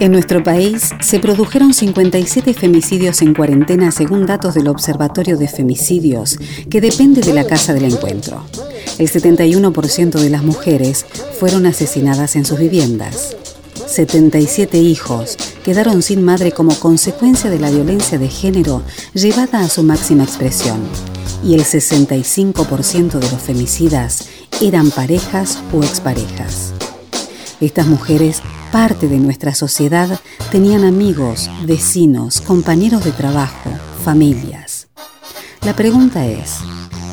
En nuestro país se produjeron 57 femicidios en cuarentena según datos del Observatorio de Femicidios, que depende de la Casa del Encuentro. El 71% de las mujeres fueron asesinadas en sus viviendas. 77 hijos quedaron sin madre como consecuencia de la violencia de género llevada a su máxima expresión. Y el 65% de los femicidas eran parejas o exparejas. Estas mujeres, parte de nuestra sociedad, tenían amigos, vecinos, compañeros de trabajo, familias. La pregunta es,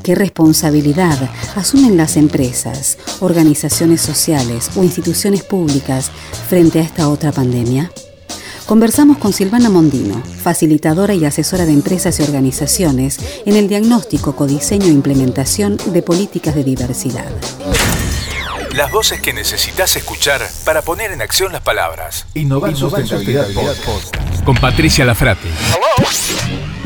¿qué responsabilidad asumen las empresas, organizaciones sociales o instituciones públicas frente a esta otra pandemia? Conversamos con Silvana Mondino, facilitadora y asesora de empresas y organizaciones en el diagnóstico, codiseño e implementación de políticas de diversidad. Las voces que necesitas escuchar para poner en acción las palabras. Innovar, Sustentabilidad Podcast. Con Patricia Lafrati.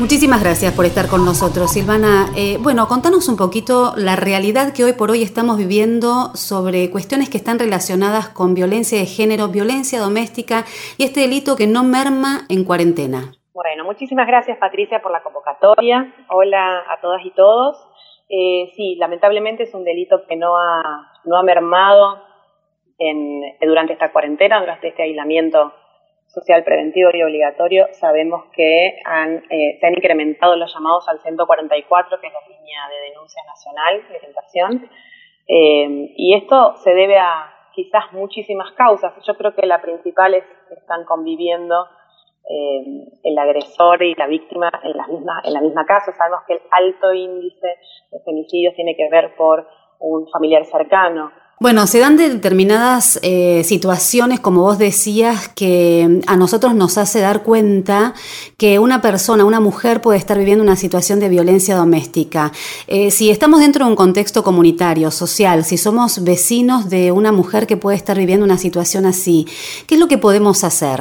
Muchísimas gracias por estar con nosotros, Silvana. Eh, bueno, contanos un poquito la realidad que hoy por hoy estamos viviendo sobre cuestiones que están relacionadas con violencia de género, violencia doméstica y este delito que no merma en cuarentena. Bueno, muchísimas gracias Patricia por la convocatoria. Hola a todas y todos. Eh, sí, lamentablemente es un delito que no ha, no ha mermado en, durante esta cuarentena, durante este aislamiento social preventivo y obligatorio. Sabemos que han, eh, se han incrementado los llamados al 144, que es la línea de denuncia nacional de tentación. Eh, y esto se debe a quizás muchísimas causas. Yo creo que la principal es que están conviviendo eh, el agresor y la víctima en la, misma, en la misma casa. Sabemos que el alto índice de femicidios tiene que ver por un familiar cercano. Bueno, se dan determinadas eh, situaciones, como vos decías, que a nosotros nos hace dar cuenta que una persona, una mujer puede estar viviendo una situación de violencia doméstica. Eh, si estamos dentro de un contexto comunitario, social, si somos vecinos de una mujer que puede estar viviendo una situación así, ¿qué es lo que podemos hacer?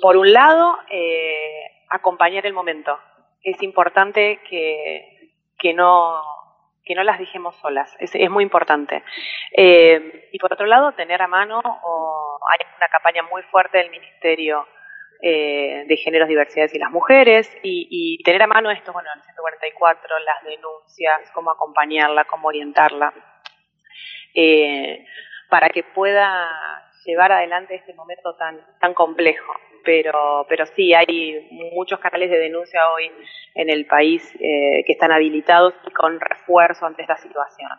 Por un lado, eh, acompañar el momento. Es importante que, que no que no las dejemos solas, es, es muy importante. Eh, y por otro lado, tener a mano, o hay una campaña muy fuerte del Ministerio eh, de Géneros, Diversidades y las Mujeres, y, y, tener a mano esto, bueno, el 144, las denuncias, cómo acompañarla, cómo orientarla, eh, para que pueda llevar adelante este momento tan, tan complejo pero, pero sí, hay muchos canales de denuncia hoy en el país eh, que están habilitados y con refuerzo ante esta situación.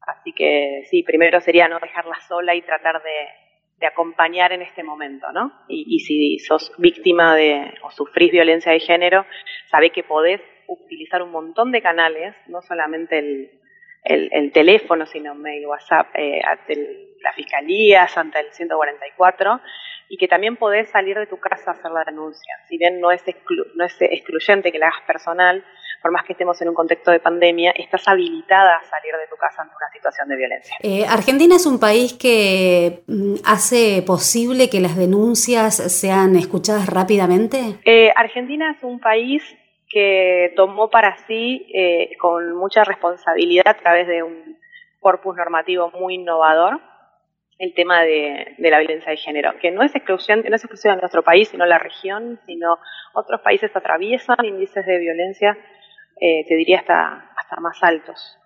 Así que sí, primero sería no dejarla sola y tratar de, de acompañar en este momento, ¿no? Y, si sos víctima de o sufrís violencia de género, sabe que podés utilizar un montón de canales, no solamente el, el, el teléfono, sino mail, WhatsApp, eh, ante la fiscalía, ante el 144, y que también podés salir de tu casa a hacer la denuncia. Si bien no es, exclu no es excluyente que la hagas personal, por más que estemos en un contexto de pandemia, estás habilitada a salir de tu casa ante una situación de violencia. Eh, Argentina es un país que mm, hace posible que las denuncias sean escuchadas rápidamente. Eh, Argentina es un país que tomó para sí eh, con mucha responsabilidad a través de un corpus normativo muy innovador el tema de, de, la violencia de género, que no es excluyente, no es exclusiva de nuestro país, sino la región, sino otros países atraviesan índices de violencia, eh, te diría hasta, hasta más altos.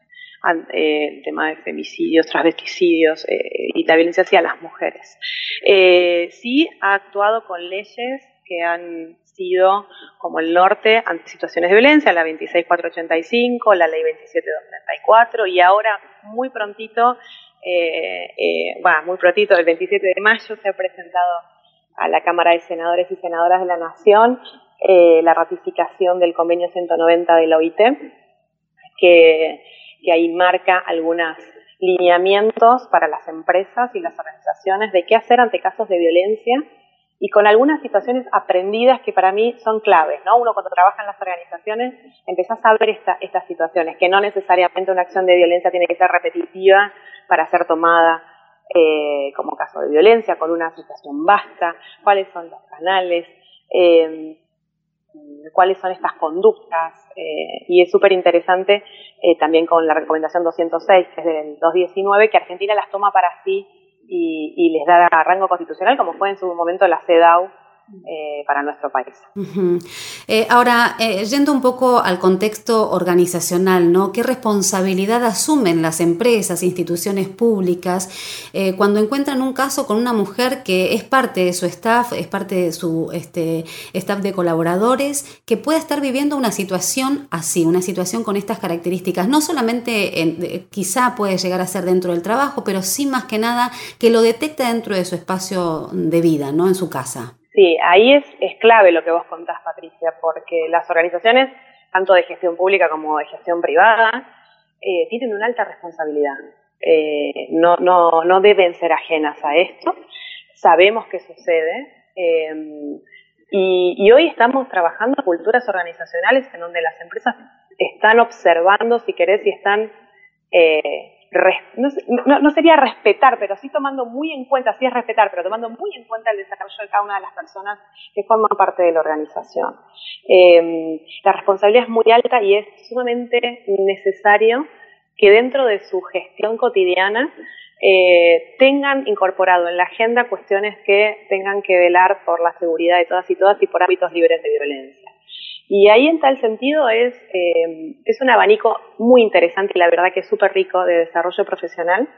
Eh, el tema de femicidios, transvesticidios eh, y la violencia hacia las mujeres. Eh, sí ha actuado con leyes que han sido como el norte ante situaciones de violencia, la 26485, la ley 27234 y ahora muy prontito eh, eh, muy prontito, el 27 de mayo se ha presentado a la Cámara de Senadores y Senadoras de la Nación eh, la ratificación del convenio 190 de la OIT, que, que ahí marca algunos lineamientos para las empresas y las organizaciones de qué hacer ante casos de violencia y con algunas situaciones aprendidas que para mí son claves, ¿no? Uno cuando trabaja en las organizaciones empezás a ver estas situaciones, que no necesariamente una acción de violencia tiene que ser repetitiva para ser tomada eh, como caso de violencia, con una situación basta, cuáles son los canales, eh, cuáles son estas conductas, eh, y es súper interesante también con la recomendación 206, que es del 2019, que Argentina las toma para sí y, les da rango constitucional, como fue en su momento la CEDAW eh, para nuestro país. Eh, ahora, eh, yendo un poco al contexto organizacional, ¿no? ¿Qué responsabilidad asumen las empresas, instituciones públicas, cuando encuentran un caso con una mujer que es parte de su staff, es parte de su este, staff de colaboradores, que pueda estar viviendo una situación así, una situación con estas características? No solamente, quizá puede llegar a ser dentro del trabajo, pero sí más que nada que lo detecta dentro de su espacio de vida, ¿no? En su casa. Sí, ahí es, es clave lo que vos contás, Patricia, porque las organizaciones, tanto de gestión pública como de gestión privada, eh, tienen una alta responsabilidad. Eh, no, no, no deben ser ajenas a esto. Sabemos que sucede. Eh, y, hoy estamos trabajando culturas organizacionales en donde las empresas están observando, si querés, y están no, sería respetar, pero sí tomando muy en cuenta, sí es respetar, pero tomando muy en cuenta el desarrollo de cada una de las personas que forman parte de la organización. Eh, la responsabilidad es muy alta y es sumamente necesario que dentro de su gestión cotidiana eh, tengan incorporado en la agenda cuestiones que tengan que velar por la seguridad de todas y todas y por hábitos libres de violencia. Y ahí en tal sentido es, eh, es un abanico muy interesante y la verdad que es súper rico de desarrollo profesional,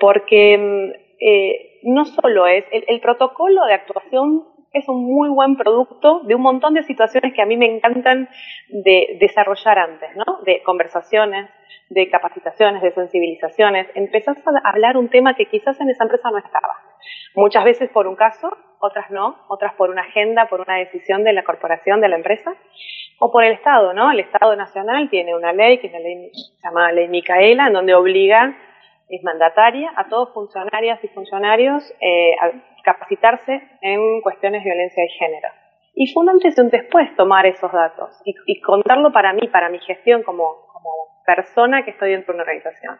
porque mm, eh, no solo es, el, protocolo de actuación es un muy buen producto de un montón de situaciones que a mí me encantan de desarrollar antes, ¿no? De conversaciones, de capacitaciones, de sensibilizaciones. Empezás a hablar un tema que quizás en esa empresa no estaba. Muchas veces por un caso, otras no, otras por una agenda, por una decisión de la corporación, de la empresa, o por el Estado, ¿no? El Estado Nacional tiene una ley, que es la ley llamada Ley Micaela, en donde obliga, es mandataria, a todos funcionarias y funcionarios eh, a capacitarse en cuestiones de violencia de género. Y fue un antes y un después tomar esos datos y, contarlo para mí, para mi gestión como, como persona que estoy dentro de una organización.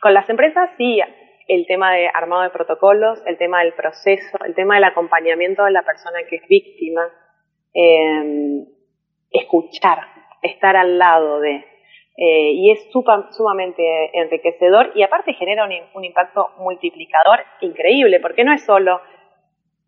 Con las empresas sí, el tema de armado de protocolos, el tema del proceso, el tema del acompañamiento de la persona que es víctima, em, escuchar, estar al lado de. Eh, y es sumamente enriquecedor y aparte genera un, impacto multiplicador increíble, porque no es solo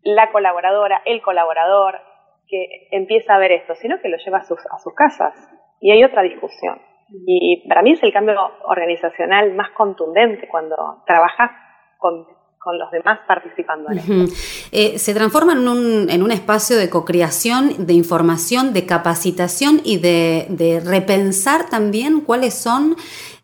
la colaboradora, el colaborador que empieza a ver esto, sino que lo lleva a sus, a sus casas y hay otra discusión. Y para mí es el cambio organizacional más contundente cuando trabajas con, los demás participando en esto. Eh, se transforma en un, en un espacio de cocreación, de información, de capacitación y de, de repensar también cuáles son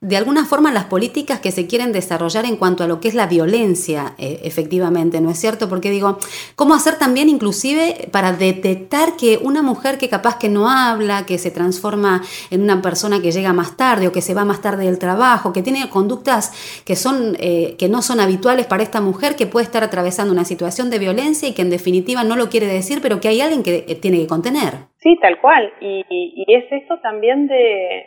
de alguna forma las políticas que se quieren desarrollar en cuanto a lo que es la violencia, eh, efectivamente, ¿no es cierto? Porque digo, ¿cómo hacer también inclusive para detectar que una mujer que capaz que no habla, que se transforma en una persona que llega más tarde o que se va más tarde del trabajo, que tiene conductas que, son, eh, que no son habituales para esta mujer, que puede estar atravesando una situación de violencia y que en definitiva no lo quiere decir, pero que hay alguien que eh, tiene que contener? Sí, tal cual. y es esto también de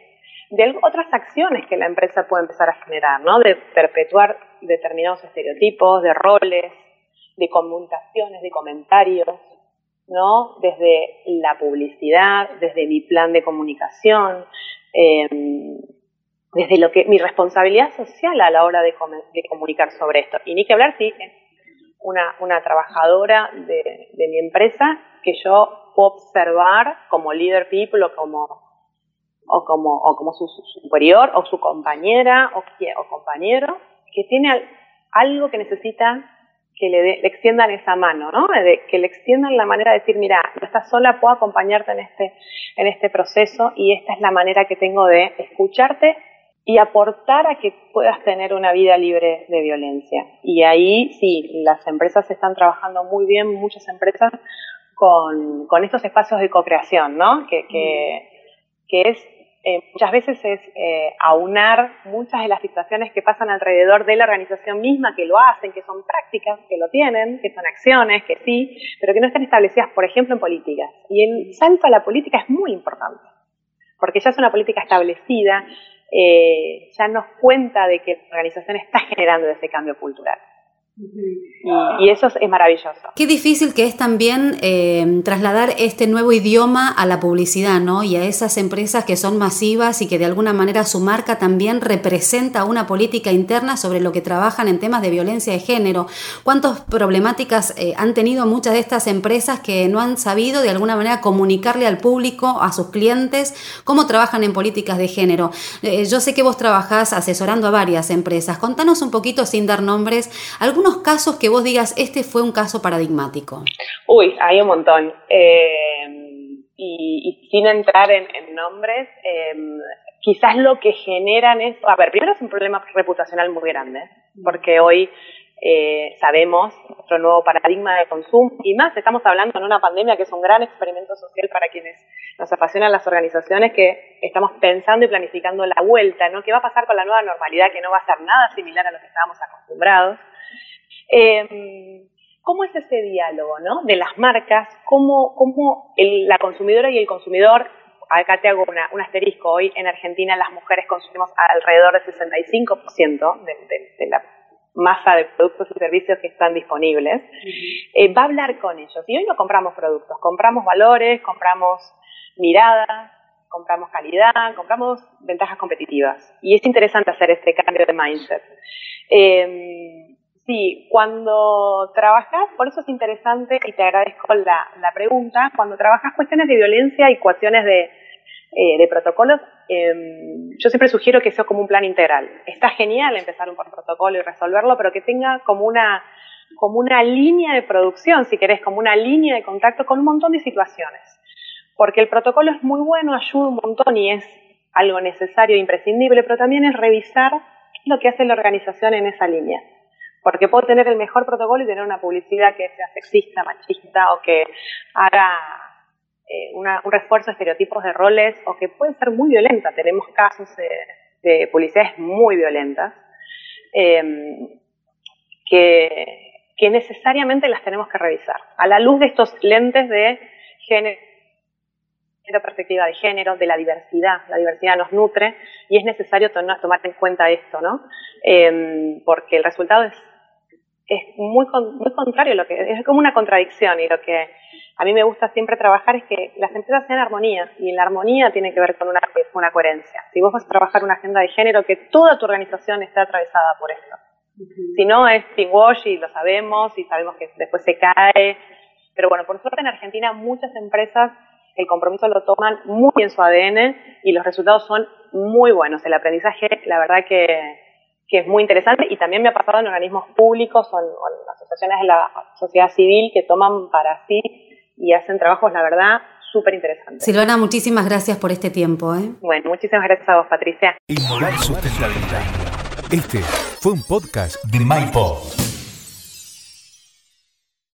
otras acciones que la empresa puede empezar a generar, ¿no? De perpetuar determinados estereotipos, de roles, de comunicaciones, de comentarios, ¿no? Desde la publicidad, desde mi plan de comunicación, em, desde lo que mi responsabilidad social a la hora de, comunicar sobre esto. Y ni que hablar si una, trabajadora de, de mi empresa que yo puedo observar como leader people o como o como, o como su, superior o su compañera o, o compañero que tiene algo que necesita que le, extiendan esa mano, ¿no? que le extiendan la manera de decir, mira, no estás sola, puedo acompañarte en este, en este proceso y esta es la manera que tengo de escucharte y aportar a que puedas tener una vida libre de violencia. Y ahí sí, las empresas están trabajando muy bien, muchas empresas, con, con estos espacios de co-creación, ¿no? Que, que, es eh, muchas veces es eh, aunar muchas de las situaciones que pasan alrededor de la organización misma, que lo hacen, que son prácticas, que lo tienen, que son acciones, que sí, pero que no están establecidas, por ejemplo, en políticas. Y el salto a la política es muy importante, porque ya es una política establecida, eh, ya nos cuenta de que la organización está generando ese cambio cultural. Y eso es, maravilloso. Qué difícil que es también eh, trasladar este nuevo idioma a la publicidad, ¿no? Y a esas empresas que son masivas y que de alguna manera su marca también representa una política interna sobre lo que trabajan en temas de violencia de género. ¿Cuántas problemáticas eh, han tenido muchas de estas empresas que no han sabido de alguna manera comunicarle al público, a sus clientes, cómo trabajan en políticas de género? Eh, yo sé que vos trabajás asesorando a varias empresas. Contanos un poquito, sin dar nombres, algunos casos que vos digas, este fue un caso paradigmático? Uy, hay un montón. Eh, y, sin entrar en, nombres, em, quizás lo que generan es, a ver, primero es un problema reputacional muy grande, porque hoy eh, sabemos nuestro nuevo paradigma de consumo y más estamos hablando en una pandemia que es un gran experimento social para quienes nos apasionan las organizaciones que estamos pensando y planificando la vuelta, ¿no? ¿Qué va a pasar con la nueva normalidad que no va a ser nada similar a lo que estábamos acostumbrados? Eh, ¿Cómo es ese diálogo ¿no? de las marcas? ¿Cómo, cómo la consumidora y el consumidor, acá te hago un asterisco, hoy en Argentina las mujeres consumimos alrededor del 65% de, de, la masa de productos y servicios que están disponibles, eh, va a hablar con ellos. Y hoy no compramos productos, compramos valores, compramos miradas, compramos calidad, compramos ventajas competitivas. Y es interesante hacer este cambio de mindset. Eh, Sí, cuando trabajas, por eso es interesante y te agradezco la, pregunta, cuando trabajas cuestiones de violencia y cuestiones de, eh, protocolos, em, yo siempre sugiero que sea como un plan integral. Está genial empezar un protocolo y resolverlo, pero que tenga como una, como una línea de producción, si querés, como una línea de contacto con un montón de situaciones. Porque el protocolo es muy bueno, ayuda un montón y es algo necesario e imprescindible, pero también es revisar lo que hace la organización en esa línea. Porque puedo tener el mejor protocolo y tener una publicidad que sea sexista, machista o que haga eh, un refuerzo de estereotipos de roles o que puede ser muy violenta. Tenemos casos de, publicidades muy violentas em, que, necesariamente las tenemos que revisar. A la luz de estos lentes de género perspectiva de género, de la diversidad. La diversidad nos nutre y es necesario tomar en cuenta esto, ¿no? Em, porque el resultado es es muy, muy contrario, lo que es como una contradicción y lo que a mí me gusta siempre trabajar es que las empresas sean armonía y la armonía tiene que ver con una, una coherencia. Si vos vas a trabajar una agenda de género, que toda tu organización esté atravesada por esto. Si no, es wash y lo sabemos y sabemos que después se cae. Pero bueno, por suerte en Argentina muchas empresas el compromiso lo toman muy en su ADN y los resultados son muy buenos. El aprendizaje, la verdad que que es muy interesante y también me ha pasado en organismos públicos o en, asociaciones de la sociedad civil que toman para sí y hacen trabajos, la verdad, súper interesantes. Silvana, muchísimas gracias por este tiempo. ¿eh? Bueno, muchísimas gracias a vos, Patricia. Inmoral Sustentabilidad. Este fue un podcast de MyPod.